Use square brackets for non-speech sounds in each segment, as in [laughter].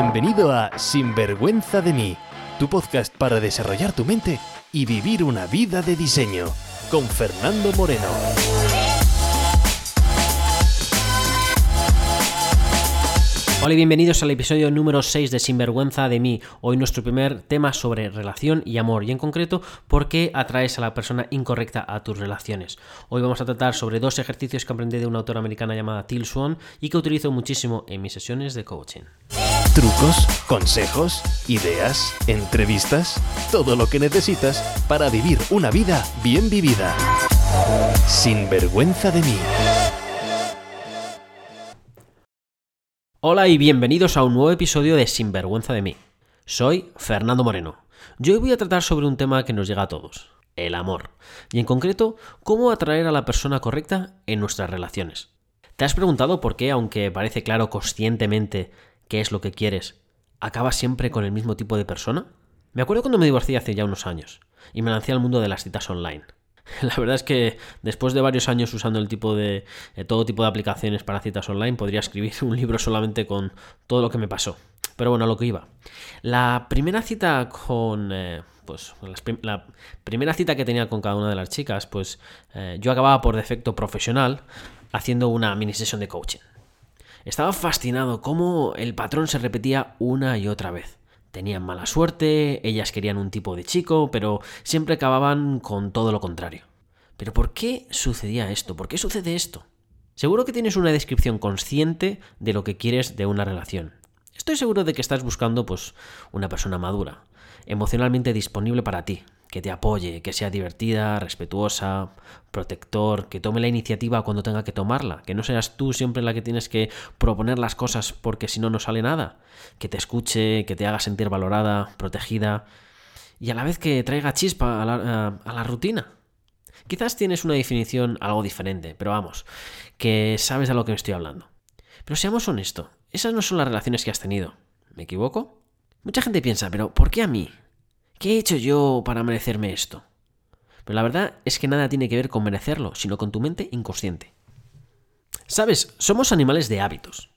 Bienvenido a Sinvergüenza de mí, tu podcast para desarrollar tu mente y vivir una vida de diseño, con Fernando Moreno. Hola y bienvenidos al episodio número 6 de Sinvergüenza de mí. Hoy nuestro primer tema sobre relación y amor y en concreto por qué atraes a la persona incorrecta a tus relaciones. Hoy vamos a tratar sobre dos ejercicios que aprendí de una autora americana llamada Till Swan y que utilizo muchísimo en mis sesiones de coaching. Trucos, consejos, ideas, entrevistas, todo lo que necesitas para vivir una vida bien vivida. Sinvergüenza de mí. Hola y bienvenidos a un nuevo episodio de Sinvergüenza de mí. Soy Fernando Moreno. Yo hoy voy a tratar sobre un tema que nos llega a todos, el amor. Y en concreto, cómo atraer a la persona correcta en nuestras relaciones. ¿Te has preguntado por qué, aunque parece claro conscientemente qué es lo que quieres, acabas siempre con el mismo tipo de persona? Me acuerdo cuando me divorcié hace ya unos años y me lancé al mundo de las citas online. [laughs] La verdad es que después de varios años usando el tipo de eh, todo tipo de aplicaciones para citas online, podría escribir [laughs] un libro solamente con todo lo que me pasó. Pero bueno, a lo que iba. La primera cita con eh, pues la primera cita que tenía con cada una de las chicas, pues eh, yo acababa por defecto profesional haciendo una mini sesión de coaching. Estaba fascinado cómo el patrón se repetía una y otra vez. Tenían mala suerte, ellas querían un tipo de chico, pero siempre acababan con todo lo contrario. Pero ¿por qué sucedía esto? ¿Por qué sucede esto? Seguro que tienes una descripción consciente de lo que quieres de una relación. Estoy seguro de que estás buscando pues una persona madura, emocionalmente disponible para ti, que te apoye, que sea divertida, respetuosa, protector, que tome la iniciativa cuando tenga que tomarla, que no seas tú siempre la que tienes que proponer las cosas porque si no no sale nada, que te escuche, que te haga sentir valorada, protegida y a la vez que traiga chispa a la, a la rutina. Quizás tienes una definición algo diferente, pero vamos, que sabes de lo que me estoy hablando. Pero seamos honestos, esas no son las relaciones que has tenido. ¿Me equivoco? Mucha gente piensa, pero ¿por qué a mí? ¿Qué he hecho yo para merecerme esto? Pero la verdad es que nada tiene que ver con merecerlo, sino con tu mente inconsciente. Sabes, somos animales de hábitos.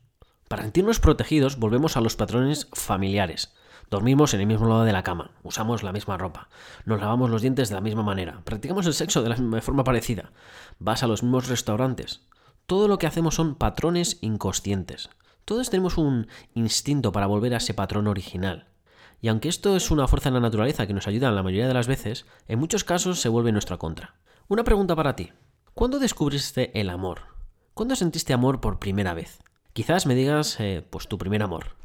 Para sentirnos protegidos volvemos a los patrones familiares. Dormimos en el mismo lado de la cama, usamos la misma ropa, nos lavamos los dientes de la misma manera, practicamos el sexo de la misma forma parecida, vas a los mismos restaurantes. Todo lo que hacemos son patrones inconscientes. Todos tenemos un instinto para volver a ese patrón original. Y aunque esto es una fuerza en la naturaleza que nos ayuda la mayoría de las veces, en muchos casos se vuelve nuestra contra. Una pregunta para ti. ¿Cuándo descubriste el amor? ¿Cuándo sentiste amor por primera vez? Quizás me digas, eh, pues tu primer amor.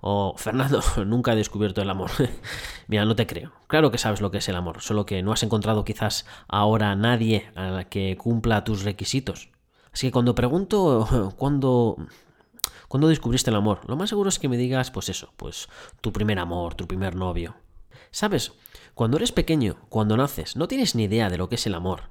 O, Fernando, [laughs] nunca he descubierto el amor. [laughs] Mira, no te creo. Claro que sabes lo que es el amor, solo que no has encontrado quizás ahora nadie a la que cumpla tus requisitos. Así que cuando pregunto [laughs] cuándo ¿Cuándo descubriste el amor? Lo más seguro es que me digas, pues eso, pues tu primer amor, tu primer novio. ¿Sabes? Cuando eres pequeño, cuando naces, no tienes ni idea de lo que es el amor.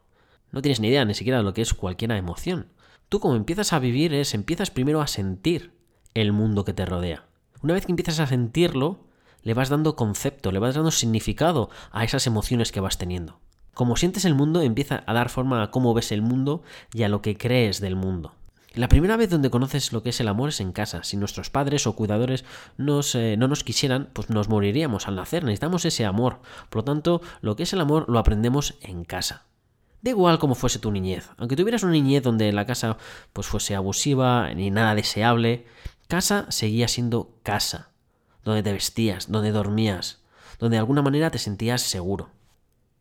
No tienes ni idea ni siquiera de lo que es cualquier emoción. Tú como empiezas a vivir es, empiezas primero a sentir el mundo que te rodea. Una vez que empiezas a sentirlo, le vas dando concepto, le vas dando significado a esas emociones que vas teniendo. Como sientes el mundo, empieza a dar forma a cómo ves el mundo y a lo que crees del mundo. La primera vez donde conoces lo que es el amor es en casa. Si nuestros padres o cuidadores eh, no nos quisieran, pues nos moriríamos al nacer. Necesitamos ese amor. Por lo tanto, lo que es el amor lo aprendemos en casa. Da igual cómo fuese tu niñez. Aunque tuvieras una niñez donde la casa pues fuese abusiva ni nada deseable, casa seguía siendo casa. Donde te vestías, donde dormías, donde de alguna manera te sentías seguro.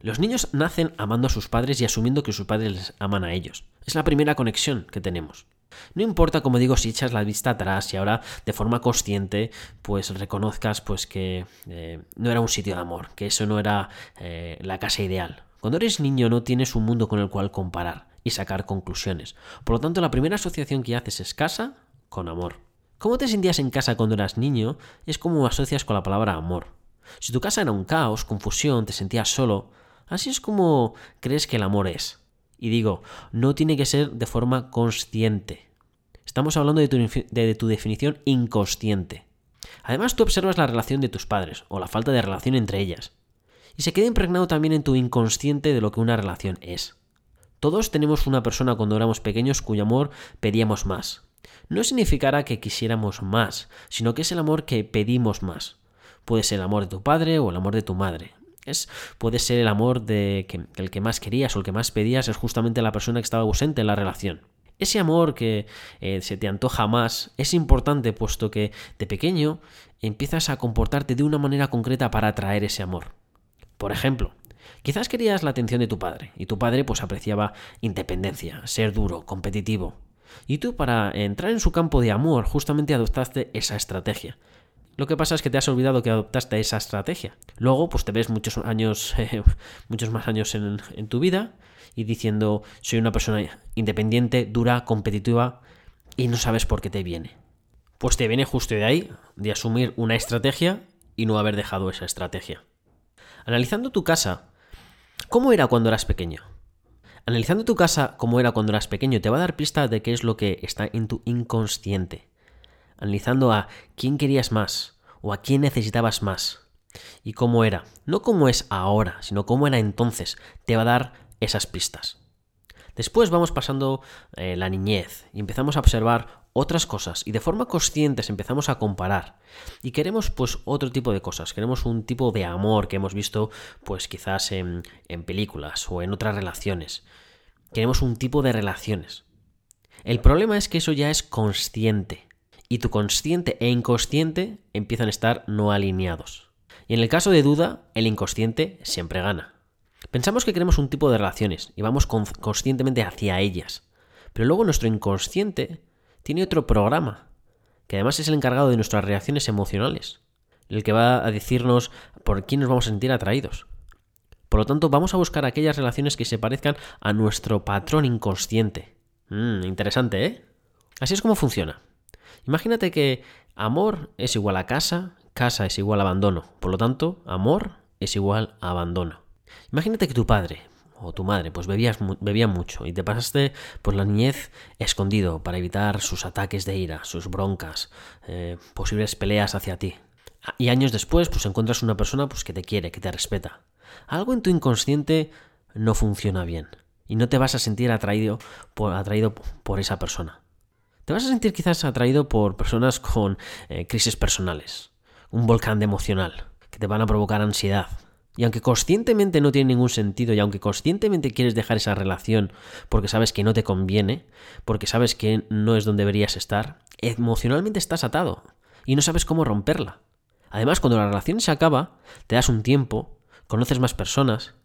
Los niños nacen amando a sus padres y asumiendo que sus padres les aman a ellos. Es la primera conexión que tenemos. No importa, como digo, si echas la vista atrás y ahora de forma consciente pues reconozcas pues que eh, no era un sitio de amor, que eso no era eh, la casa ideal. Cuando eres niño no tienes un mundo con el cual comparar y sacar conclusiones. Por lo tanto, la primera asociación que haces es casa con amor. ¿Cómo te sentías en casa cuando eras niño? Es como asocias con la palabra amor. Si tu casa era un caos, confusión, te sentías solo, así es como crees que el amor es. Y digo, no tiene que ser de forma consciente. Estamos hablando de tu, definición inconsciente. Además, tú observas la relación de tus padres, o la falta de relación entre ellas. Y se queda impregnado también en tu inconsciente de lo que una relación es. Todos tenemos una persona cuando éramos pequeños cuyo amor pedíamos más. no significará que quisiéramos más, sino que es el amor que pedimos más. Puede ser el amor de tu padre o el amor de tu madre. Puede ser el amor de que el que más querías o el que más pedías es justamente la persona que estaba ausente en la relación. Ese amor que eh, se te antoja más es importante puesto que de pequeño empiezas a comportarte de una manera concreta para atraer ese amor. Por ejemplo, quizás querías la atención de tu padre y tu padre pues apreciaba independencia, ser duro, competitivo. Y tú para entrar en su campo de amor justamente adoptaste esa estrategia. Lo que pasa es que te has olvidado que adoptaste esa estrategia. Luego, pues te ves muchos años, [laughs] muchos más años en, en tu vida y diciendo soy una persona independiente, dura, competitiva y no sabes por qué te viene. Pues te viene justo de ahí, de asumir una estrategia y no haber dejado esa estrategia. Analizando tu casa, ¿cómo era cuando eras pequeño? Analizando tu casa como era cuando eras pequeño te va a dar pista de qué es lo que está en tu inconsciente. Analizando a quién querías más o a quién necesitabas más y cómo era. No cómo es ahora, sino cómo era entonces. Te va a dar esas pistas. Después vamos pasando eh, la niñez y empezamos a observar otras cosas y de forma consciente empezamos a comparar y queremos pues otro tipo de cosas, queremos un tipo de amor que hemos visto pues quizás en, en películas o en otras relaciones, queremos un tipo de relaciones. El problema es que eso ya es consciente y tu consciente e inconsciente empiezan a estar no alineados. Y en el caso de duda, el inconsciente siempre gana. Pensamos que queremos un tipo de relaciones y vamos conscientemente hacia ellas. Pero luego nuestro inconsciente tiene otro programa, que además es el encargado de nuestras reacciones emocionales, el que va a decirnos por quién nos vamos a sentir atraídos. Por lo tanto, vamos a buscar aquellas relaciones que se parezcan a nuestro patrón inconsciente. Mmm, interesante, ¿eh? Así es como funciona. Imagínate que amor es igual a casa, casa es igual a abandono. Por lo tanto, amor es igual a abandono. Imagínate que tu padre o tu madre pues bebías, bebía mucho y te pasaste por la niñez escondido para evitar sus ataques de ira, sus broncas, eh, posibles peleas hacia ti. Y años después pues encuentras una persona pues que te quiere, que te respeta. Algo en tu inconsciente no funciona bien y no te vas a sentir atraído por esa persona. Te vas a sentir quizás atraído por personas con eh, crisis personales, un volcán de emocional, que te van a provocar ansiedad, y aunque conscientemente no tiene ningún sentido y aunque conscientemente quieres dejar esa relación porque sabes que no te conviene, porque sabes que no es donde deberías estar, emocionalmente estás atado y no sabes cómo romperla. Además, cuando la relación se acaba, te das un tiempo, conoces más personas,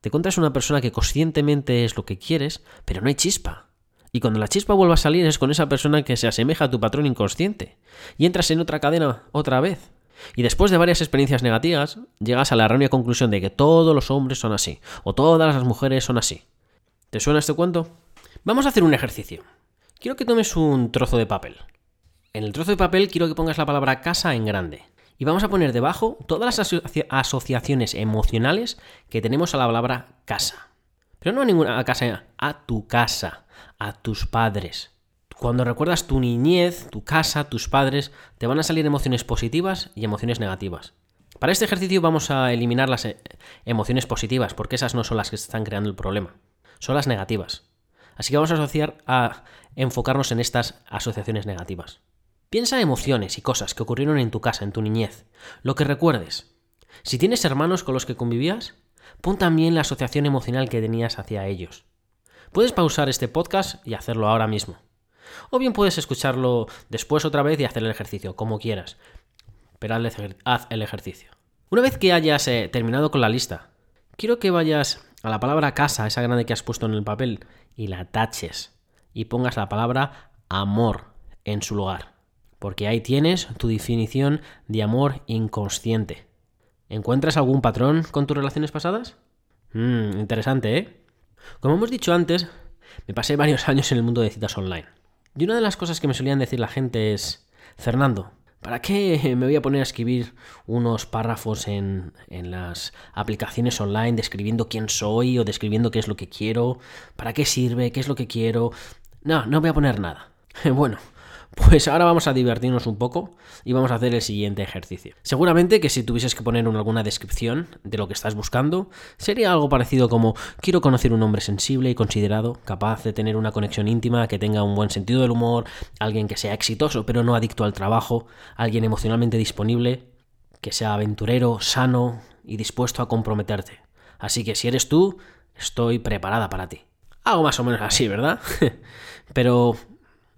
te encuentras una persona que conscientemente es lo que quieres, pero no hay chispa. Y cuando la chispa vuelva a salir es con esa persona que se asemeja a tu patrón inconsciente. Y entras en otra cadena otra vez. Y después de varias experiencias negativas, llegas a la errónea conclusión de que todos los hombres son así, o todas las mujeres son así. ¿Te suena este cuento? Vamos a hacer un ejercicio. Quiero que tomes un trozo de papel. En el trozo de papel quiero que pongas la palabra casa en grande. Y vamos a poner debajo todas las asociaciones emocionales que tenemos a la palabra casa. Pero no a ninguna casa, a tu casa, a tus padres, cuando recuerdas tu niñez, tu casa, tus padres, te van a salir emociones positivas y emociones negativas. Para este ejercicio vamos a eliminar las eh, emociones positivas, porque esas no son las que están creando el problema, son las negativas. Así que vamos a asociar a enfocarnos en estas asociaciones negativas. Piensa emociones y cosas que ocurrieron en tu casa, en tu niñez, lo que recuerdes. Si tienes hermanos con los que convivías, pon también la asociación emocional que tenías hacia ellos. Puedes pausar este podcast y hacerlo ahora mismo. O bien puedes escucharlo después otra vez y hacer el ejercicio, como quieras. Pero haz el ejercicio. Una vez que hayas eh, terminado con la lista, quiero que vayas a la palabra casa, esa grande que has puesto en el papel, y la taches. Y pongas la palabra amor en su lugar. Porque ahí tienes tu definición de amor inconsciente. ¿Encuentras algún patrón con tus relaciones pasadas? Mmm, interesante, ¿eh? Como hemos dicho antes, me pasé varios [laughs] años en el mundo de citas online. Y una de las cosas que me solían decir la gente es, Fernando, ¿para qué [laughs] me voy a poner a escribir unos párrafos en, en, las aplicaciones online describiendo quién soy o describiendo qué es lo que quiero? ¿Para qué sirve? ¿Qué es lo que quiero? No, no voy a poner nada. [laughs] Bueno, Pues ahora vamos a divertirnos un poco y vamos a hacer el siguiente ejercicio. Seguramente que si tuvieses que poner alguna descripción de lo que estás buscando, sería algo parecido como quiero conocer un hombre sensible y considerado, capaz de tener una conexión íntima, que tenga un buen sentido del humor, alguien que sea exitoso pero no adicto al trabajo, alguien emocionalmente disponible, que sea aventurero, sano y dispuesto a comprometerte. Así que si eres tú, estoy preparada para ti. Algo más o menos así, ¿verdad? [laughs] pero...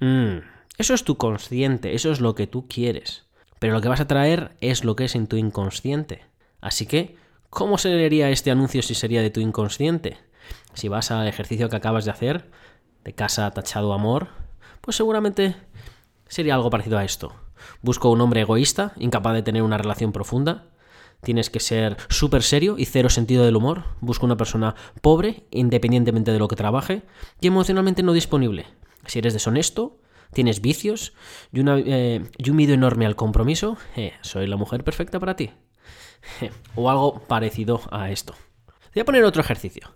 Mmm, eso es tu consciente, eso es lo que tú quieres. Pero lo que vas a traer es lo que es en tu inconsciente. Así que, ¿cómo se leería este anuncio si sería de tu inconsciente? Si vas al ejercicio que acabas de hacer, de casa tachado amor, pues seguramente sería algo parecido a esto. Busco un hombre egoísta, incapaz de tener una relación profunda. Tienes que ser súper serio y cero sentido del humor. Busco una persona pobre, independientemente de lo que trabaje, y emocionalmente no disponible. Si eres deshonesto, tienes vicios y, eh, un miedo enorme al compromiso, eh, soy la mujer perfecta para ti. o algo parecido a esto. Voy a poner otro ejercicio.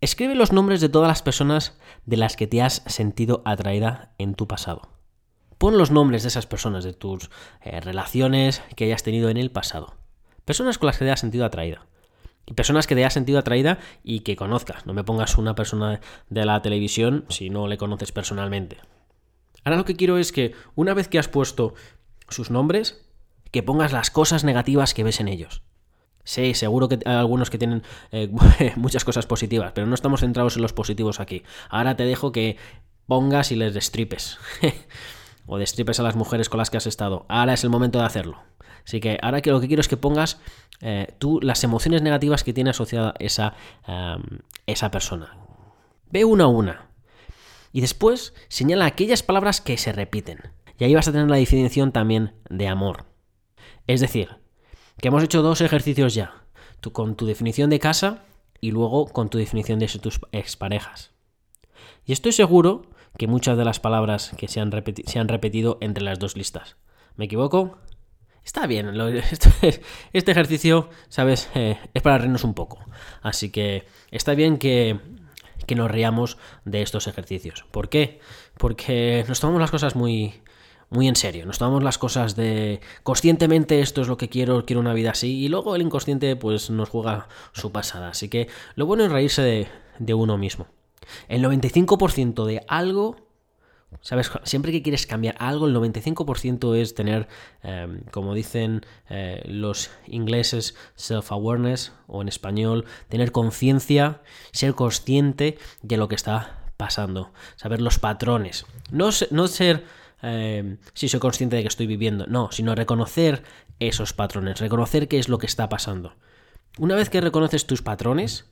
Escribe los nombres de todas las personas de las que te has sentido atraída en tu pasado. Pon los nombres de esas personas, de tus eh, relaciones que hayas tenido en el pasado. Personas con las que te has sentido atraída. Y personas que te hayas sentido atraída y que conozcas. No me pongas una persona de la televisión si no le conoces personalmente. Ahora lo que quiero es que una vez que has puesto sus nombres, que pongas las cosas negativas que ves en ellos. Sí, seguro que hay algunos que tienen eh, [laughs] muchas cosas positivas, pero no estamos centrados en los positivos aquí. Ahora te dejo que pongas y les destripes. [laughs] o destripes a las mujeres con las que has estado. Ahora es el momento de hacerlo. Así que ahora que lo que quiero es que pongas eh, tú las emociones negativas que tiene asociada esa, esa persona. Ve una a una. Y después señala aquellas palabras que se repiten. Y ahí vas a tener la definición también de amor. Es decir, que hemos hecho dos ejercicios ya. Tú con tu definición de casa y luego con tu definición de tus exparejas. Y estoy seguro que muchas de las palabras que se han, se han repetido entre las dos listas. ¿Me equivoco? Está bien, [laughs] este, este, ejercicio, ¿sabes? Eh, es para reírnos un poco. Así que está bien que que nos riamos de estos ejercicios. ¿Por qué? Porque nos tomamos las cosas muy, muy en serio. Nos tomamos las cosas de conscientemente esto es lo que quiero, quiero una vida así, y luego el inconsciente pues nos juega su pasada. Así que lo bueno es reírse de, de uno mismo. El 95% de algo ¿Sabes? Siempre que quieres cambiar algo, el 95% es tener, em, como dicen eh, los ingleses, self-awareness, o en español, tener conciencia, ser consciente de lo que está pasando, saber los patrones. No, no ser em, si soy consciente de que estoy viviendo, no, sino reconocer esos patrones, reconocer qué es lo que está pasando. Una vez que reconoces tus patrones,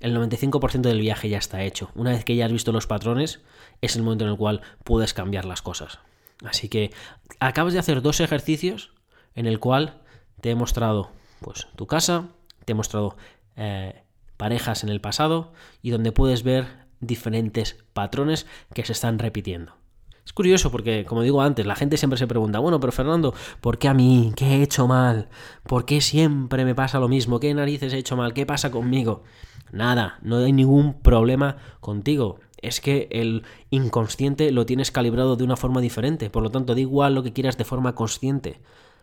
el 95% del viaje ya está hecho. Una vez que ya has visto los patrones, es el momento en el cual puedes cambiar las cosas. Así que acabas de hacer dos ejercicios en el cual te he mostrado pues, tu casa, te he mostrado eh, parejas en el pasado y donde puedes ver diferentes patrones que se están repitiendo. Es curioso porque, como digo antes, la gente siempre se pregunta, bueno, pero Fernando, ¿por qué a mí? ¿Qué he hecho mal? ¿Por qué siempre me pasa lo mismo? ¿Qué narices he hecho mal? ¿Qué pasa conmigo? Nada, no hay ningún problema contigo. Es que el inconsciente lo tienes calibrado de una forma diferente. Por lo tanto, da igual lo que quieras de forma consciente.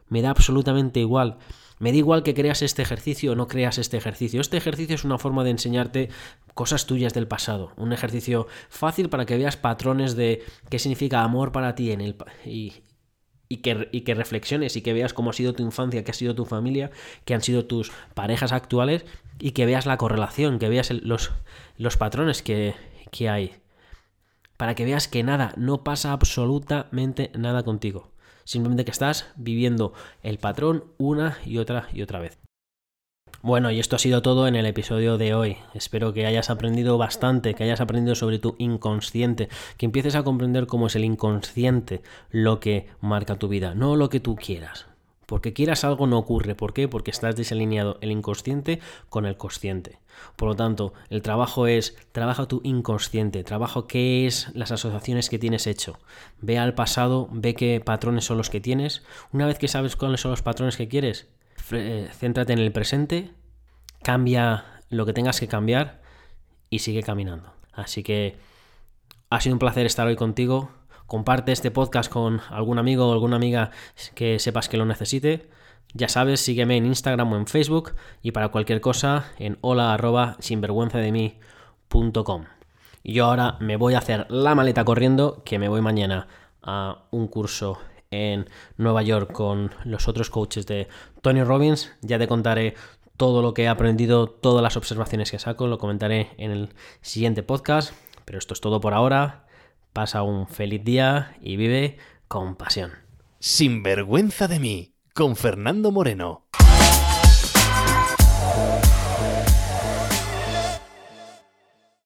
Me da absolutamente igual. Me da igual que creas este ejercicio o no creas este ejercicio. Este ejercicio es una forma de enseñarte cosas tuyas del pasado. Un ejercicio fácil para que veas patrones de qué significa amor para ti en el, y, que, y reflexiones y que veas cómo ha sido tu infancia, qué ha sido tu familia, qué han sido tus parejas actuales y que veas la correlación, que veas los, los, patrones que, que hay. Para que veas que nada, no pasa absolutamente nada contigo. Simplemente que estás viviendo el patrón una y otra y otra vez. Bueno, y esto ha sido todo en el episodio de hoy. Espero que hayas aprendido bastante, que hayas aprendido sobre tu inconsciente, que empieces a comprender cómo es el inconsciente lo que marca tu vida, no lo que tú quieras. Porque quieras algo no ocurre. ¿Por qué? Porque estás desalineado el inconsciente con el consciente. Por lo tanto, el trabajo es, trabaja tu inconsciente, trabaja qué es las asociaciones que tienes hecho. Ve al pasado, ve qué patrones son los que tienes. Una vez que sabes cuáles son los patrones que quieres, eh, céntrate en el presente, cambia lo que tengas que cambiar y sigue caminando. Así que ha sido un placer estar hoy contigo. Comparte este podcast con algún amigo o alguna amiga que sepas que lo necesite. Ya sabes, sígueme en Instagram o en Facebook y para cualquier cosa en hola arroba sinvergüenzademí.com. Yo ahora me voy a hacer la maleta corriendo, que me voy mañana a un curso en Nueva York con los otros coaches de Tony Robbins. Ya te contaré todo lo que he aprendido, todas las observaciones que saco, lo comentaré en el siguiente podcast. Pero esto es todo por ahora. Pasa un feliz día y vive con pasión. Sin vergüenza de mí con Fernando Moreno.